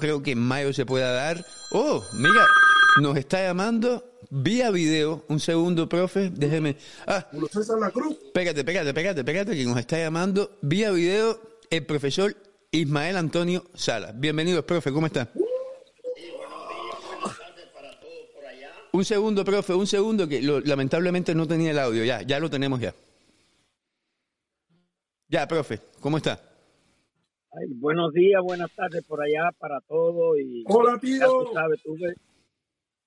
creo que en mayo se pueda dar. Oh, mira, nos está llamando vía video. Un segundo, profe, déjeme. Ah, la Cruz. Espérate, espérate, espérate, espérate, que nos está llamando vía video el profesor Ismael Antonio Sala. Bienvenido, profe, ¿cómo está? Un segundo, profe, un segundo, que lamentablemente no tenía el audio. Ya, ya lo tenemos ya. Ya, profe, ¿cómo está? Buenos días, buenas tardes por allá para todos. Y, Hola, tío.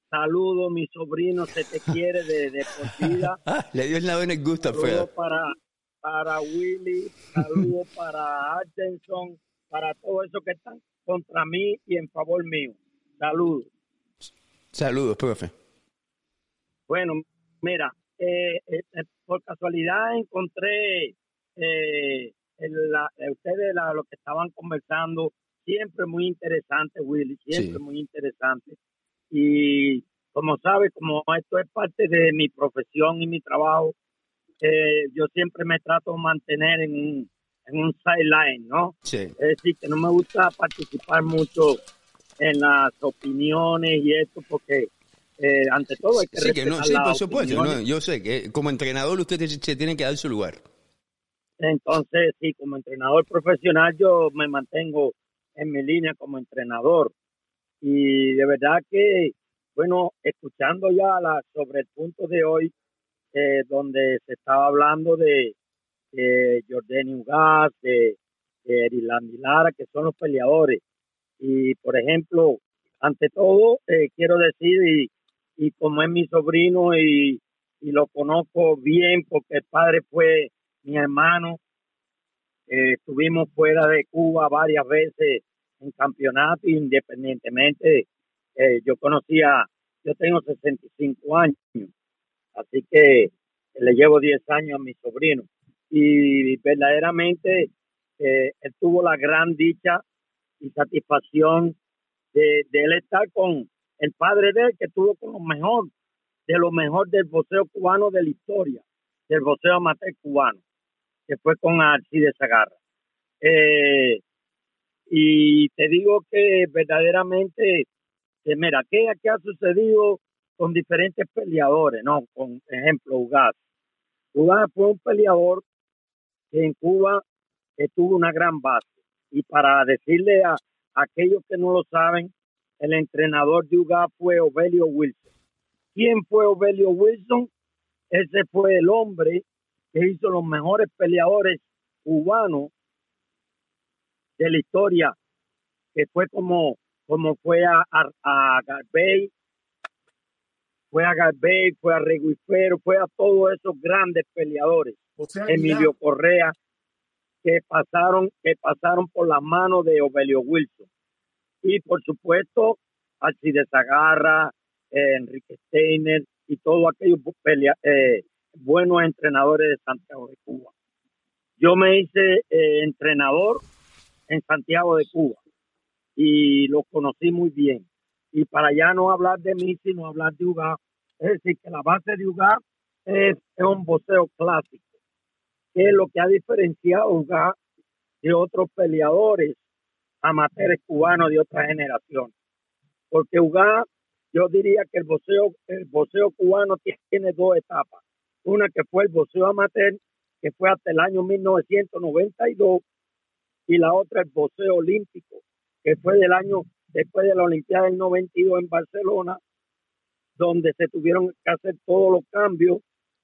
saludos, mi sobrino, se te quiere de, de por vida. Ah, le dio el lado en el gusto, Saludos para, para Willy, saludos para Atkinson, para todos esos que están contra mí y en favor mío. Saludos. Saludos, profe. Bueno, mira, eh, eh, eh, por casualidad encontré eh, la, ustedes lo que estaban conversando, siempre muy interesante, Willy, siempre muy interesante. Y como sabes, como esto es parte de mi profesión y mi trabajo, eh, yo siempre me trato de mantener en un, en un sideline, ¿no? Sí. Es decir, que no me gusta participar mucho en las opiniones y esto porque eh, ante todo hay que sí, que no, sí, por supuesto, yo sé que como entrenador usted se tiene que dar su lugar. Entonces, sí, como entrenador profesional yo me mantengo en mi línea como entrenador. Y de verdad que, bueno, escuchando ya sobre el punto de hoy, eh, donde se estaba hablando de, de Jordan Ugas, de, de Lara, que son los peleadores. Y, por ejemplo, ante todo, eh, quiero decir, y, y como es mi sobrino y, y lo conozco bien porque el padre fue mi hermano. Eh, estuvimos fuera de Cuba varias veces en campeonato, independientemente. Eh, yo conocía, yo tengo 65 años, así que le llevo 10 años a mi sobrino. Y verdaderamente eh, él tuvo la gran dicha y satisfacción de, él estar con el padre de él, que estuvo con lo mejor, de lo mejor del boxeo cubano de la historia, del boxeo amateur cubano que fue con Arcides Zagarra. Eh, y te digo que verdaderamente, que mira, ¿qué, ¿qué, ha sucedido con diferentes peleadores? No, con ejemplo, Ugas. Ugas fue un peleador que en Cuba tuvo una gran base. Y para decirle a, a aquellos que no lo saben, el entrenador de Ugas fue Ovelio Wilson. ¿Quién fue Ovelio Wilson? Ese fue el hombre que hizo los mejores peleadores cubanos de la historia, que fue como, como fue a, a, Garbey, fue a Garbey, fue a Reguifero, fue a todos esos grandes peleadores, Emilio Correa, que pasaron, que pasaron por las manos de Ovelio Wilson. Y por supuesto, Alcides Zagarra, eh, Enrique Steiner y todos aquellos pelea, eh, buenos entrenadores de Santiago de Cuba. Yo me hice eh, entrenador en Santiago de Cuba y lo conocí muy bien. Y para ya no hablar de mí, sino hablar de UGA, es decir, que la base de UGA es, un boxeo clásico, que es lo que ha diferenciado UGA de otros peleadores amateurs cubanos de otra generación. Porque UGA, yo diría que el boxeo, el boxeo cubano tiene dos etapas una que fue el boxeo amateur, que fue hasta el año 1992, y la otra el boxeo olímpico, que fue del año después de la Olimpiada del 92 en Barcelona, donde se tuvieron que hacer todos los cambios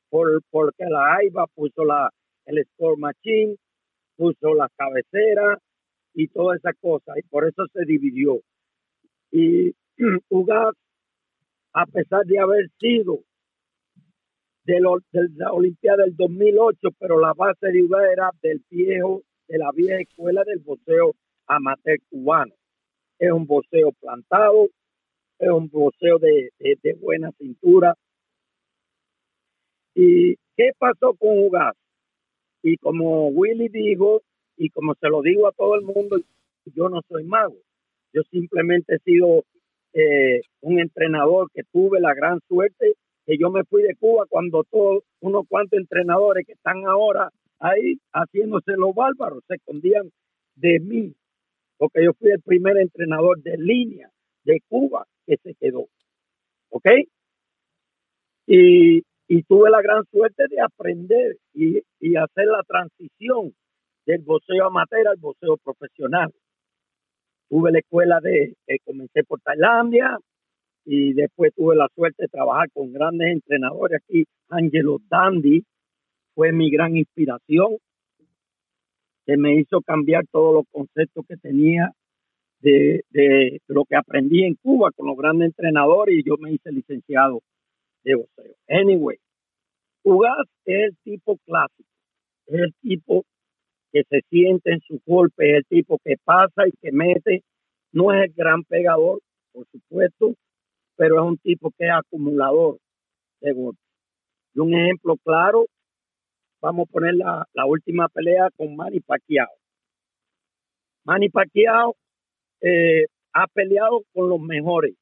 por, porque la AIBA puso la, el score machine, puso la cabecera y toda esa cosa, y por eso se dividió. Y UGAS, a pesar de haber sido de, la Olimpiada del 2008, pero la base de UGA era del viejo, de la vieja escuela del boxeo amateur cubano. Es un boxeo plantado, es un boxeo de, buena cintura. ¿Y qué pasó con UGAS? Y como Willy dijo, y como se lo digo a todo el mundo, yo no soy mago. Yo simplemente he sido eh, un entrenador que tuve la gran suerte que yo me fui de Cuba cuando todos unos cuantos entrenadores que están ahora ahí haciéndose los bárbaros se escondían de mí. porque yo fui el primer entrenador de línea de Cuba que se quedó. ¿Ok? Y, y tuve la gran suerte de aprender y, y hacer la transición del boxeo amateur al boxeo profesional. Tuve la escuela de, comencé por Tailandia y después tuve la suerte de trabajar con grandes entrenadores aquí. Angelo Dandy fue mi gran inspiración, que me hizo cambiar todos los conceptos que tenía de, de lo que aprendí en Cuba con los grandes entrenadores y yo me hice licenciado de boxeo. Anyway, Ugas es el tipo clásico, es el tipo que se siente en su golpe, es el tipo que pasa y que mete. No es el gran pegador, por supuesto, pero es un tipo que es acumulador de golpes. Y un ejemplo claro, vamos a poner la, la última pelea con Manny Pacquiao. Manny Pacquiao eh, ha peleado con los mejores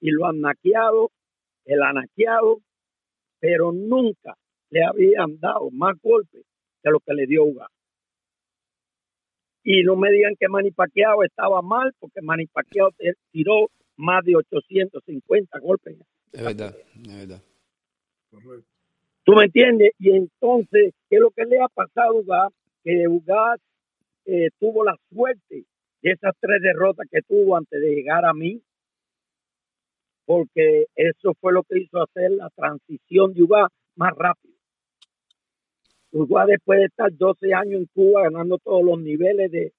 y lo han naqueado, él ha naqueado, pero nunca le habían dado más golpes que lo que le dio Uga. Y no me digan que Manny Pacquiao estaba mal, porque Manny Pacquiao tiró más de 850 golpes. Es verdad, es verdad. ¿Tú me entiendes? Y entonces, ¿qué es lo que le ha pasado a Uga? Que Uga eh, tuvo la suerte de esas tres derrotas que tuvo antes de llegar a mí, porque eso fue lo que hizo hacer la transición de Uga más rápido. Uruguay después de estar 12 años en Cuba, ganando todos los niveles de,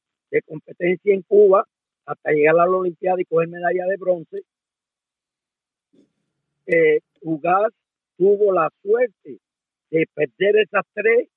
competencia en Cuba, hasta llegar a la Olimpiada y coger medalla de bronce, eh, tuvo la suerte de perder esas tres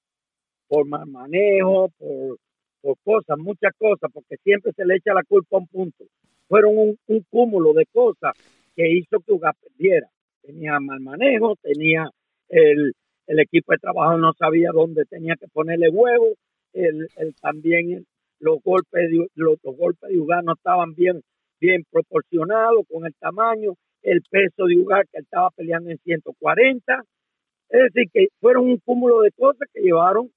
por mal manejo, por, por cosas, muchas cosas, porque siempre se le echa la culpa a un punto. Fueron un, un cúmulo de cosas que hizo que Ugas perdiera. Tenía mal manejo, tenía el, el equipo de trabajo no sabía dónde tenía que ponerle huevo, el, el también los golpes de, los, golpes de Ugar no estaban bien, bien proporcionados con el tamaño, el peso de Ugar que estaba peleando en 140, es decir, que fueron un cúmulo de cosas que llevaron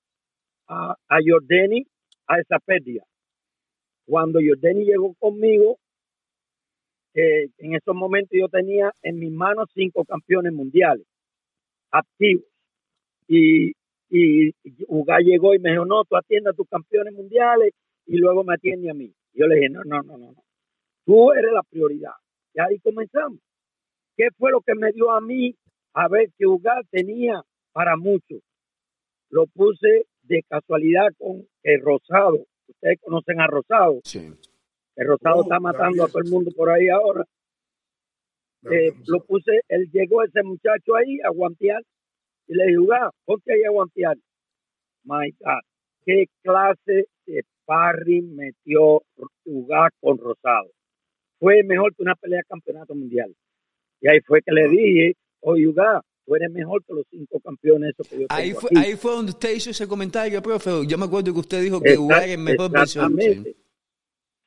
a, a Jordani a esa pérdida. Cuando Jordani llegó conmigo, eh, en esos momentos yo tenía en mis manos cinco campeones mundiales activos y, y Uga llegó y me dijo, no, tú atiendes a tus campeones mundiales y luego me atiende a mí. Yo le dije, no, no, no, no, no. Tú eres la prioridad. Y ahí comenzamos. ¿Qué fue lo que me dio a mí a ver que Uga tenía para mucho? Lo puse de casualidad con el Rosado. Ustedes conocen a Rosado. Sí. El Rosado está matando a todo el mundo por ahí ahora. Eh, lo puse, él llegó ese muchacho ahí a guantear y le dije, ponte ahí a guantear. My God, qué clase de sparring metió jugar con Rosado. Fue mejor que una pelea de campeonato mundial. Y ahí fue que le dije, oye, Uga, tú eres mejor que los cinco campeones esos que yo ahí tengo fue, aquí. ahí fue donde usted hizo ese comentario, profe. Yo me acuerdo que usted dijo que Uga era el mejor. Exactamente.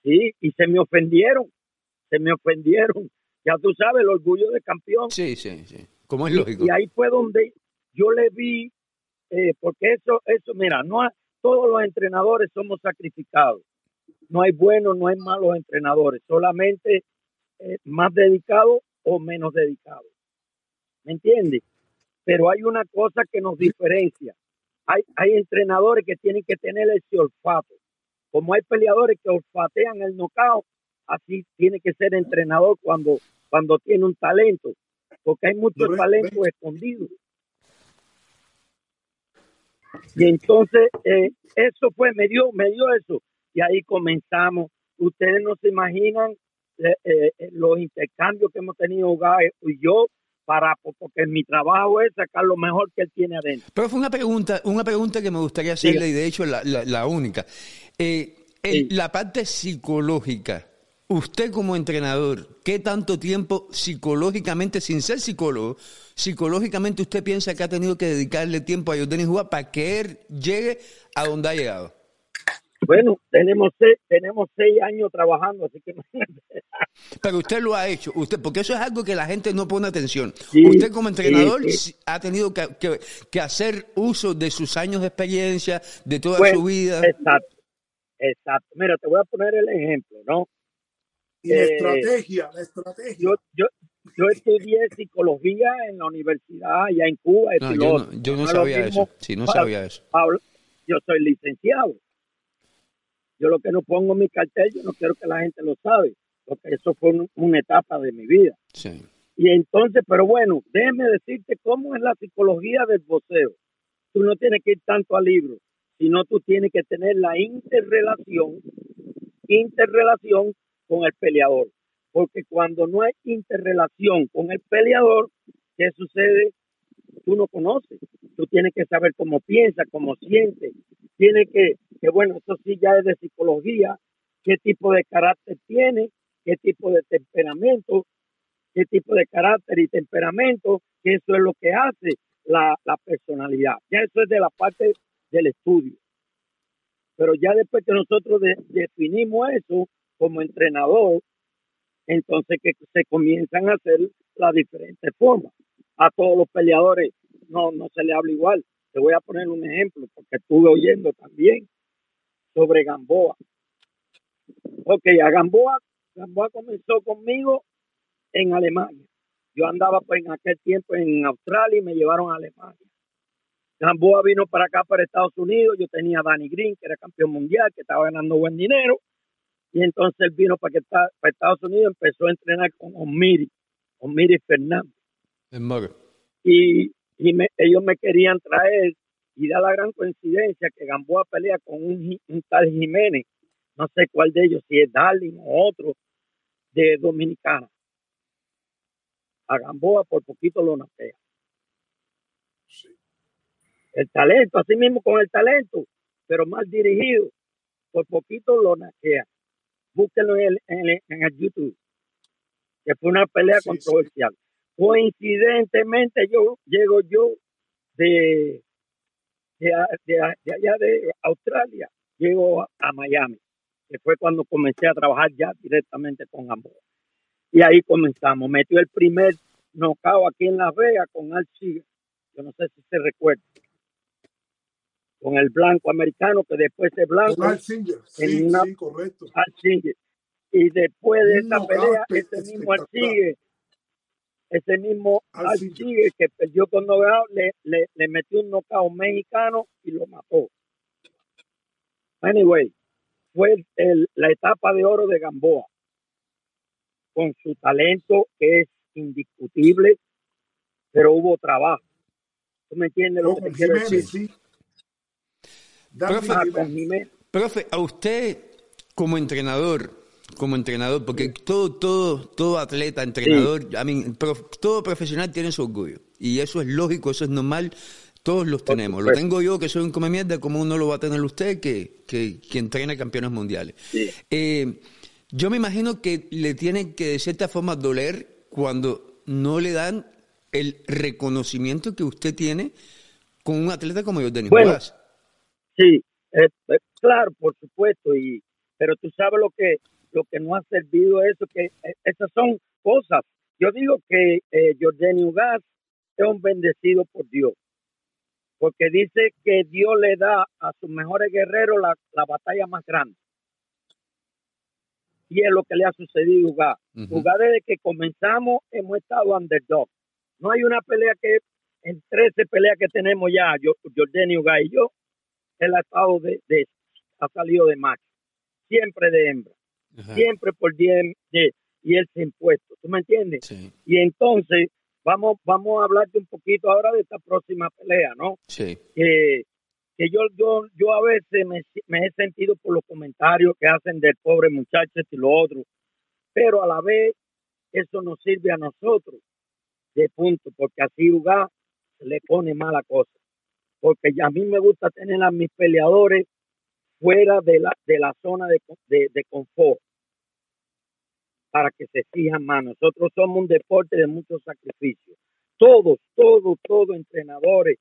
Sí, y se me ofendieron, se me ofendieron. Ya tú sabes, el orgullo de campeón. Sí, sí, sí. Como es lógico. Y, ahí fue donde yo le vi, eh, porque eso, eso, mira, no todos los entrenadores somos sacrificados. No hay buenos, no hay malos entrenadores, solamente eh, más dedicados o menos dedicados. ¿Me entiendes? Pero hay una cosa que nos diferencia. Hay, hay entrenadores que tienen que tener ese olfato. Como hay peleadores que olfatean el knockout, así tiene que ser entrenador cuando, cuando tiene un talento, porque hay muchos talentos escondidos. Y entonces eh, eso fue, me dio, me dio eso. Y ahí comenzamos. Ustedes no se imaginan eh, eh, los intercambios que hemos tenido Guy y yo para porque mi trabajo es sacar lo mejor que él tiene adentro. Pero fue una pregunta, una pregunta que me gustaría hacerle, y de hecho la, la- la única. Eh, el- Sí. La parte psicológica, usted como entrenador, ¿qué tanto tiempo psicológicamente, sin ser psicólogo, psicológicamente usted piensa que ha tenido que dedicarle tiempo a Jordan Juba para que él llegue a donde ha llegado? Bueno, tenemos seis, tenemos seis años trabajando, así que Pero usted lo ha hecho, usted, porque eso es algo que la gente no pone atención. Sí, usted como entrenador sí, sí ha tenido que, que- que hacer uso de sus años de experiencia, de toda su vida. Exacto, Exacto. Mira, te voy a poner el ejemplo, ¿no? Y la estrategia, la estrategia. Yo, yo, yo estudié psicología en la universidad allá en Cuba. No, yo no, yo no sabía eso. Sí, no sabía eso. yo soy licenciado. Yo lo que no pongo en mi cartel, yo no quiero que la gente lo sabe, porque eso fue una etapa de mi vida. Sí. Y entonces, pero bueno, déjeme decirte cómo es la psicología del voceo. Tú no tienes que ir tanto al libro, sino tú tienes que tener la interrelación, interrelación con el peleador. Porque cuando no hay interrelación con el peleador, ¿qué sucede? Tú no conoces. Tú tienes que saber cómo piensa, cómo siente. Tienes que, que, bueno, eso sí ya es de psicología, qué tipo de carácter tiene, qué tipo de temperamento, qué tipo de carácter y temperamento, que eso es lo que hace la, personalidad. Ya eso es de la parte del estudio. Pero ya después que nosotros definimos eso como entrenador, entonces que se comienzan a hacer las diferentes formas. A todos los peleadores no, no se le habla igual. Te voy a poner un ejemplo, porque estuve oyendo también sobre Gamboa. Ok, a Gamboa, Gamboa comenzó conmigo en Alemania. Yo andaba pues en aquel tiempo en Australia y me llevaron a Alemania. Gamboa vino para acá, para Estados Unidos. Yo tenía a Danny Green, que era campeón mundial, que estaba ganando buen dinero. Y entonces él vino para, que para Estados Unidos, empezó a entrenar con Omiri, Omiri Fernández. Y, y ellos me querían traer, y da la gran coincidencia que Gamboa pelea con un, un tal Jiménez, no sé cuál de ellos, si es Darling o otro, de Dominicana a Gamboa por poquito lo natea. El talento, así mismo con el talento, pero mal dirigido, por poquito lo naquea. Búsquenlo en el, en, el, YouTube, que fue una pelea controversial. Coincidentemente yo llego yo de, de, allá de Australia, llego a, Miami, que fue cuando comencé a trabajar ya directamente con Gamboa. Y ahí comenzamos. Metió el primer nocao aquí en Las Vegas con Al Yo no sé si se recuerda. Con el blanco americano, que después es blanco. Al Singer. Sí, sí, correcto. Al Singer. Y después de esta pelea, ese mismo Al Singer, ese mismo Al Singer que perdió con Nogao, le, le, le metió un nocao mexicano y lo mató. Anyway, fue el, la etapa de oro de Gamboa con su talento que es indiscutible, pero hubo trabajo. ¿Tú me entiendes lo que quiero decir? Profe, a usted como entrenador, como entrenador, porque todo, todo, todo atleta, entrenador, todo profesional tiene su orgullo. Y eso es lógico, eso es normal, todos los tenemos. Lo tengo yo, que soy un come mierda, como uno lo va a tener usted, que, que, que entrena campeones mundiales. Eh, yo me imagino que le tiene que de cierta forma doler cuando no le dan el reconocimiento que usted tiene con un atleta como yo, Denis bueno, Sí, eh, eh, claro, por supuesto, y pero tú sabes lo que lo que no ha servido eso, que eh, esas son cosas. Yo digo que eh, Jordan Ugas es un bendecido por Dios, porque dice que Dios le da a sus mejores guerreros la, la batalla más grande y es lo que le ha sucedido a Uga. desde que comenzamos hemos estado underdog. No hay una pelea que, en 13 peleas que tenemos ya, yo, Jordan Uga y yo, él ha estado de, ha salido de macho, siempre de hembra, siempre por 10 de, y él se impuesto, ¿tú me entiendes? Y entonces, vamos, vamos a hablarte un poquito ahora de esta próxima pelea, ¿no? Sí que yo, yo, yo a veces me, he sentido por los comentarios que hacen del pobre muchacho y lo otro, pero a la vez eso nos sirve a nosotros de punto, porque así Uga le pone mala cosa. Porque a mí me gusta tener a mis peleadores fuera de la, de la zona de, de, de confort para que se fijan más. Nosotros somos un deporte de muchos sacrificios. Todos, todos, todos, entrenadores,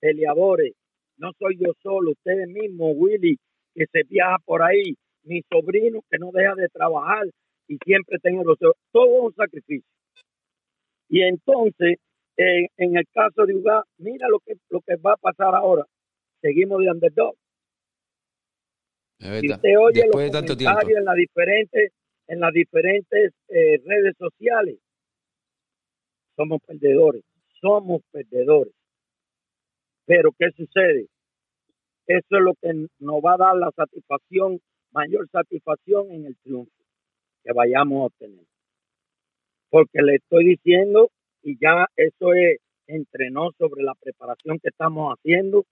peleadores, no soy yo solo, ustedes mismos, Willy, que se viaja por ahí, mi sobrino que no deja de trabajar y siempre tengo los todo un sacrificio. Y entonces, en el caso de Uga, mira lo que, lo que va a pasar ahora. Seguimos de underdog. Y usted oye los comentarios en las diferentes, en las diferentes eh, redes sociales. Somos perdedores, somos perdedores. Pero ¿qué sucede? Eso es lo que nos va a dar la satisfacción, mayor satisfacción en el triunfo que vayamos a obtener. Porque le estoy diciendo, y ya eso es, entrenó sobre la preparación que estamos haciendo,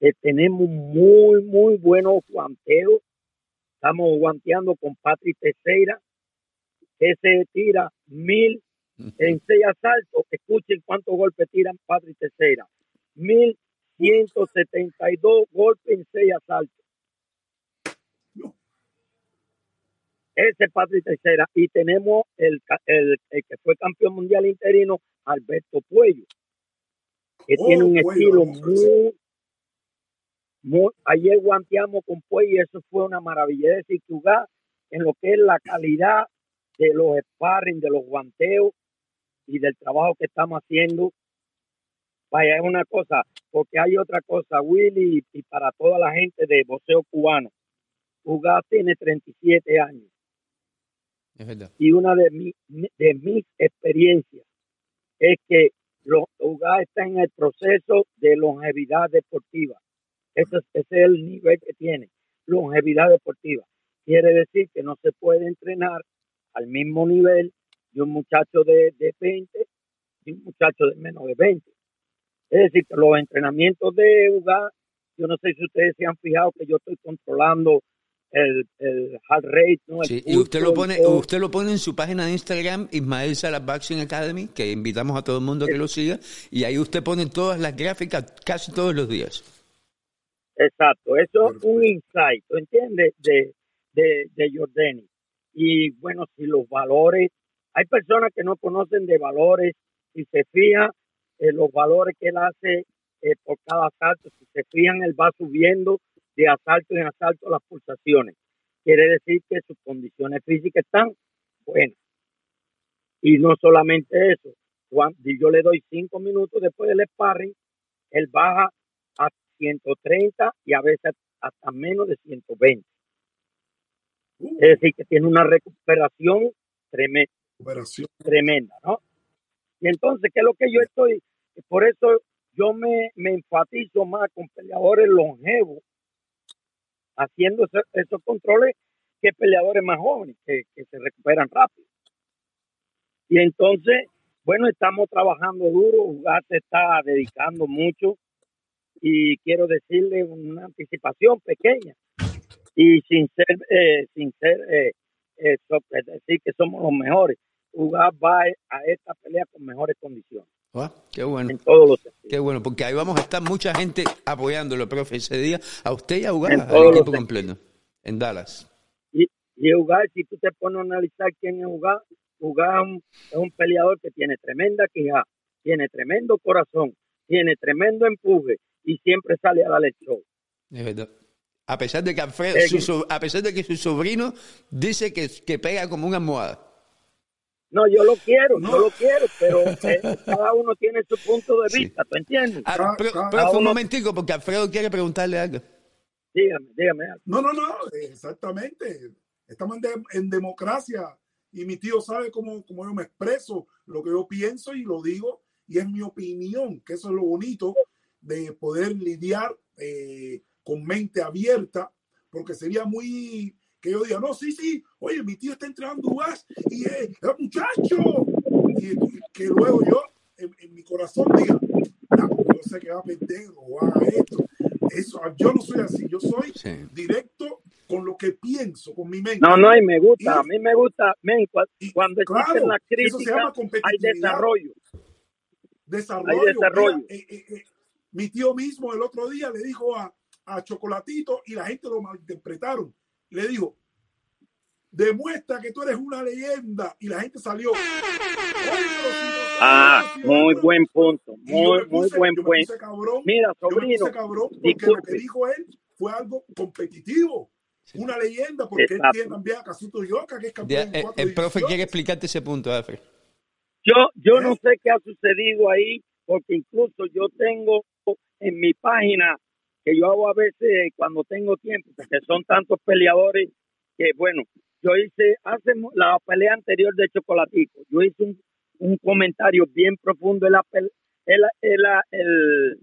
que tenemos muy, muy buenos guanteos. Estamos guanteando con Patrick Teixeira, que se tira mil en seis asaltos. Escuchen cuántos golpes tiran Patrick Teixeira. Mil ciento setenta y dos golpes en seis asaltos. Ese Patrick Tercera. Y tenemos el, el, que fue campeón mundial interino, Alberto Puello, que oh, tiene un estilo muy, muy, Ayer guanteamos con Puello y eso fue una maravilla. de decir, en lo que es la calidad de los sparring, de los guanteos y del trabajo que estamos haciendo. Vaya, es una cosa, porque hay otra cosa, Willy, y para toda la gente de boxeo cubano. Uga tiene 37 años y una de, mi, de mis experiencias es que los UGA está en el proceso de longevidad deportiva. Ese, es el nivel que tiene, longevidad deportiva. Quiere decir que no se puede entrenar al mismo nivel de un muchacho de, de 20 y un muchacho de menos de 20. Es decir, que los entrenamientos de UGA, yo no sé si ustedes se han fijado que yo estoy controlando el, el heart rate, ¿no? y usted lo pone, usted lo pone en su página de Instagram, Ismael Salas Boxing Academy, que invitamos a todo el mundo a que lo siga, y ahí usted pone todas las gráficas casi todos los días. Exacto, eso es un insight, ¿entiendes? De, de, de Jordani. Y bueno, si los valores, hay personas que no conocen de valores, si se fijan en los valores que él hace eh, por cada salto, si se fijan, él va subiendo de asalto en asalto las pulsaciones. Quiere decir que sus condiciones físicas están buenas. Y no solamente eso, cuando yo le doy cinco minutos después del sparring, él baja a 130 y a veces hasta menos de 120. Uh. Es decir, que tiene una recuperación tremenda, tremenda, ¿no? Y entonces, ¿qué es lo que yo estoy? Por eso yo me, me enfatizo más con peleadores longevos haciendo esos controles que peleadores más jóvenes que, se recuperan rápido. Y entonces, bueno, estamos trabajando duro, Ugat se está dedicando mucho y quiero decirle una anticipación pequeña y sin ser, eh, sin ser, eh, eh, decir que somos los mejores. Ugat va a esta pelea con mejores condiciones. Ah, qué bueno. En todos los Qué bueno, porque ahí vamos a estar mucha gente apoyándolo, profe, ese día, a usted y a Ugar, al equipo completo, en Dallas. Y, y Ugar, si tú te pones a analizar quién es Ugar, Ugar es un, peleador que tiene tremenda quija, tiene tremendo corazón, tiene tremendo empuje y siempre sale a darle show. Es verdad. A pesar de que, a pesar de que su sobrino dice que, que pega como una almohada. No, yo lo quiero, yo lo quiero, pero eh, cada uno tiene su punto de vista, ¿tú entiendes? Ah, pero, un momentico, porque Alfredo quiere preguntarle algo. Dígame, dígame No, no, no, exactamente. Estamos en, democracia y mi tío sabe cómo, cómo, yo me expreso, lo que yo pienso y lo digo, y es mi opinión, que eso es lo bonito de poder lidiar eh, con mente abierta, porque sería muy que yo diga, no, sí, sí, oye, mi tío está entrenando UAS y eh, es muchacho. Y, que luego yo, en, mi corazón, diga, no, yo sé que va a perder o haga esto. Eso, yo no soy así, yo soy directo con lo que pienso, con mi mente. No, no, y me gusta, a mí me gusta, men, cuando claro, la crítica, hay desarrollo. Desarrollo. Hay desarrollo. Eh, eh, mi tío mismo el otro día le dijo a, a Chocolatito y la gente lo malinterpretaron le dijo, demuestra que tú eres una leyenda. Y la gente salió. ah, muy buen punto. Muy, muy buen punto. Mira, sobrino. cabrón porque lo que dijo él fue algo competitivo. Una leyenda, porque él tiene también a Casuto Yoka, que es campeón. Eh, el, profe quiere explicarte ese punto, Alfred. Yo, yo no sé qué ha sucedido ahí, porque incluso yo tengo en mi página que yo hago a veces cuando tengo tiempo, porque son tantos peleadores que, bueno, yo hice, hace la pelea anterior de Chocolatico, yo hice un, un comentario bien profundo en la el, el, el,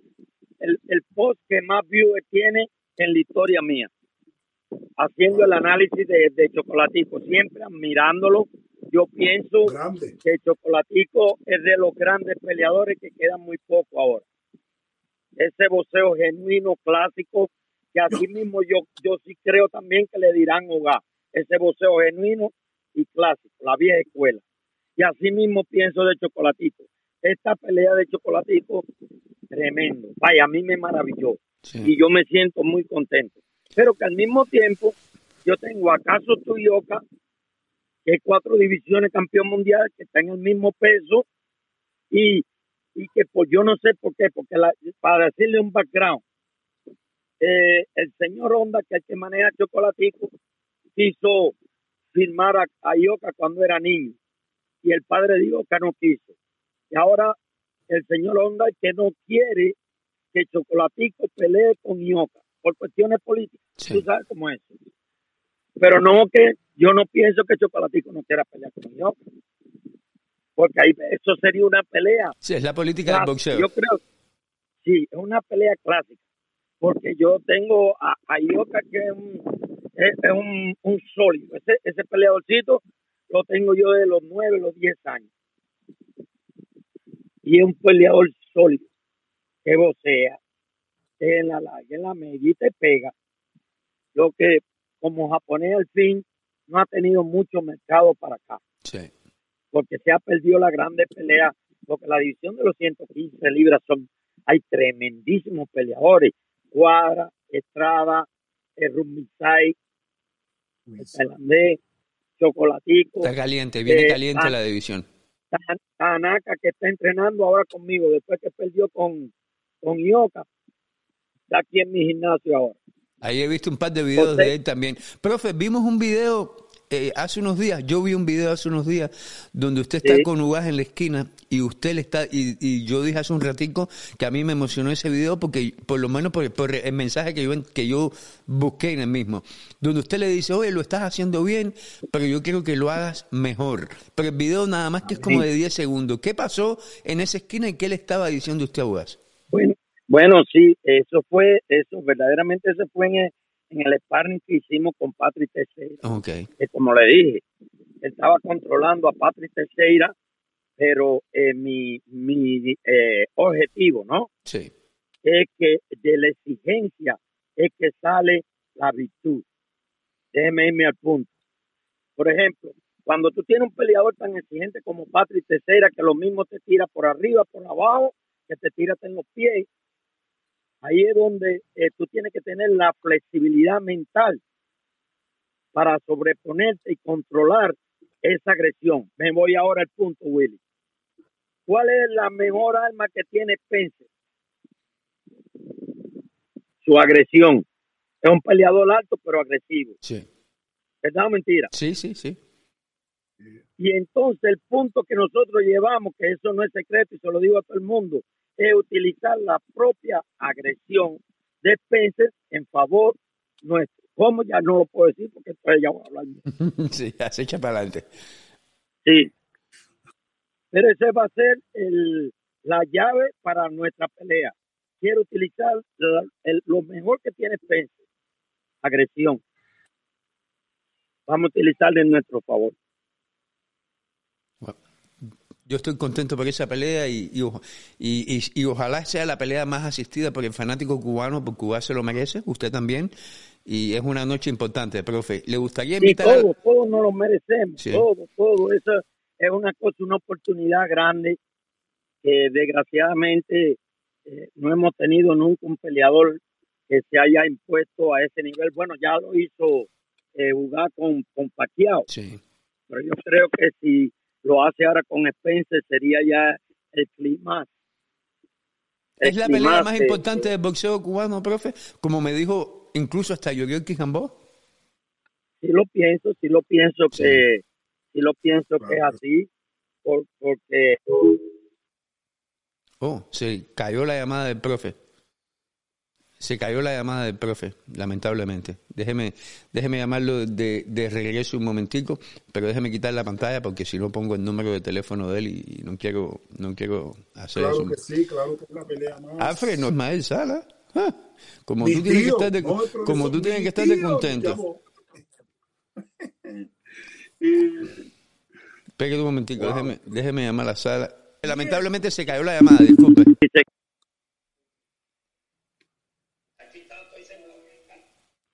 el, el post que más views tiene en la historia mía, haciendo el análisis de, de Chocolatico, siempre admirándolo. Yo pienso que Chocolatico es de los grandes peleadores que quedan muy poco ahora. Ese boxeo genuino, clásico, que así mismo yo, yo sí creo también que le dirán hogar. Ese boxeo genuino y clásico, la vieja escuela. Y así mismo pienso de Chocolatico. Esta pelea de Chocolatico, tremendo. Vaya, a mí me maravilló. Y yo me siento muy contento. Pero que al mismo tiempo, yo tengo acaso Tuyoka, que es cuatro divisiones campeón mundial, que está en el mismo peso, y, y que pues yo no sé por qué, porque para decirle un background, eh, el señor Honda, que es el que maneja Chocolatico, quiso firmar a, a Ioka cuando era niño y el padre de Ioka no quiso. Y ahora el señor Honda que no quiere que Chocolatico pelee con Ioka por cuestiones políticas. Tú sabes cómo es. Pero no que yo no pienso que Chocolatico no quiera pelear con Ioka. Porque ahí eso sería una pelea. Sí, es la política del boxeo. Yo creo, sí, es una pelea clásica. Porque yo tengo a, a Ioka que es un, es, un, un sólido. Ese, ese peleadorcito lo tengo yo de los nueve, los diez años. Y es un peleador sólido, que vocea, que en la larga, en la media y pega. Lo que como japonés al fin no ha tenido mucho mercado para acá. Sí. Porque se ha perdido la grande pelea, porque la división de los 115 libras son, hay tremendísimos peleadores. Cuadra, Estrada, Rumisai, el tailandés, Chocolatico. Está caliente, viene eh, caliente la división. Tanaka, que está entrenando ahora conmigo, después que perdió con, con Ioka, está aquí en mi gimnasio ahora. Ahí he visto un par de videos de él también. Profe, vimos un video eh, hace unos días, yo vi un video hace unos días donde usted está con Ugas en la esquina y usted le está, y, y, yo dije hace un ratico que a mí me emocionó ese video porque, por lo menos por, por, el mensaje que yo, que yo busqué en el mismo, donde usted le dice, oye, lo estás haciendo bien, pero yo quiero que lo hagas mejor. Pero el video nada más que es como de 10 segundos. ¿Qué pasó en esa esquina y qué le estaba diciendo usted a Ugas? Bueno, bueno, sí, eso fue, eso verdaderamente se fue en el, en el sparring que hicimos con Patrick Teixeira. Okay. Que como le dije, estaba controlando a Patrick Teixeira, pero eh, mi, mi eh, objetivo, ¿no? Sí. Es que de la exigencia es que sale la virtud. Déjeme irme al punto. Por ejemplo, cuando tú tienes un peleador tan exigente como Patrick Teixeira, que lo mismo te tira por arriba, por abajo, que te tira en los pies, Ahí es donde eh, tú tienes que tener la flexibilidad mental para sobreponerte y controlar esa agresión. Me voy ahora al punto, Willy. ¿Cuál es la mejor arma que tiene Pence? Su agresión. Es un peleador alto, pero agresivo. Sí. ¿Verdad o mentira? Sí, sí, sí. Y entonces el punto que nosotros llevamos, que eso no es secreto y se lo digo a todo el mundo, es utilizar la propia agresión de Spencer en favor nuestro. ¿Cómo? Ya no lo puedo decir porque estoy ya hablando. sí, ya se echa para adelante. Sí. Pero ese va a ser el, la llave para nuestra pelea. Quiero utilizar lo mejor que tiene Spencer, agresión. Vamos a utilizarle en nuestro favor. Yo estoy contento por esa pelea y, y, y, ojalá sea la pelea más asistida por el fanático cubano, porque Cuba se lo merece, usted también, y es una noche importante, profe. ¿Le gustaría invitar sí, todos, todos nos lo merecemos, todo, todo. Eso es una cosa, una oportunidad grande que desgraciadamente eh, no hemos tenido nunca un peleador que se haya impuesto a ese nivel. Bueno, ya lo hizo eh, jugar con, con Pacquiao, sí. pero yo creo que si lo hace ahora con Spencer, sería ya el clima. ¿Es la pelea más importante del boxeo cubano, profe? Como me dijo incluso hasta Yorio Quijambó. Sí lo pienso, sí lo pienso que sí lo pienso que es así, porque... Oh, sí, cayó la llamada del profe. Se cayó la llamada del profe, lamentablemente. Déjeme, déjeme llamarlo de, de regreso un momentico, pero déjeme quitar la pantalla porque si no pongo el número de teléfono de él y, no quiero, no quiero hacer claro eso. que sí, claro que es una pelea más. No Mael Sala. Ah, como tú tienes que tío, estar de, no, el profesor, como tú tienes que estar de contento. Espera un momentico, Wow. déjeme, déjeme llamar a la sala. Lamentablemente se cayó la llamada, disculpe.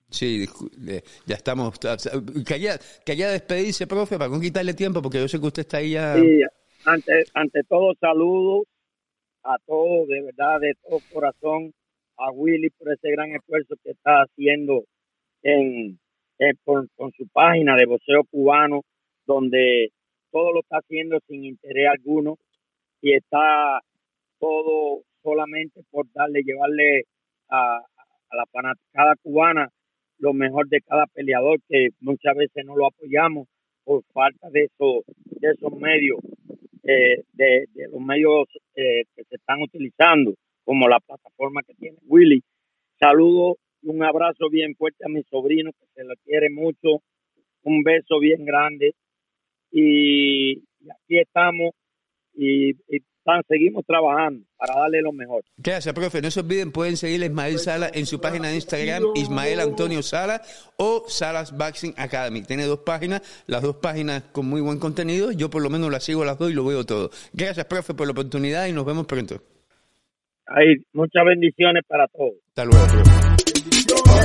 Sí, ya estamos. Quería, quería despedirse, profe, para no quitarle tiempo, porque yo sé que usted está ahí ya. Sí, ante, ante todo, saludos a todos, de verdad, de todo corazón, a Willy por ese gran esfuerzo que está haciendo en, en- con su página de boxeo cubano, donde todo lo está haciendo sin interés alguno y está todo solamente por darle, llevarle a, a la fanaticada cubana lo mejor de cada peleador, que muchas veces no lo apoyamos por falta de esos, de esos medios eh, de, los medios eh, que se están utilizando, como la plataforma que tiene Willy. Saludo y un abrazo bien fuerte a mi sobrino que se le quiere mucho, un beso bien grande y aquí estamos y, y tan- seguimos trabajando para darle lo mejor. Gracias, profe. No se olviden, pueden seguir a Ismael Sala en su página de Instagram, Ismael Antonio Sala o Salas Boxing Academy. Tiene dos páginas, las dos páginas con muy buen contenido. Yo por lo menos las sigo las dos y lo veo todo. Gracias, profe, por la oportunidad y nos vemos pronto. Hay muchas bendiciones para todos. Hasta luego, profe.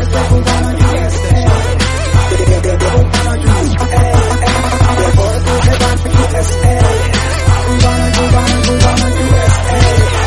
We're gonna do, gonna do, gonna do it. Hey.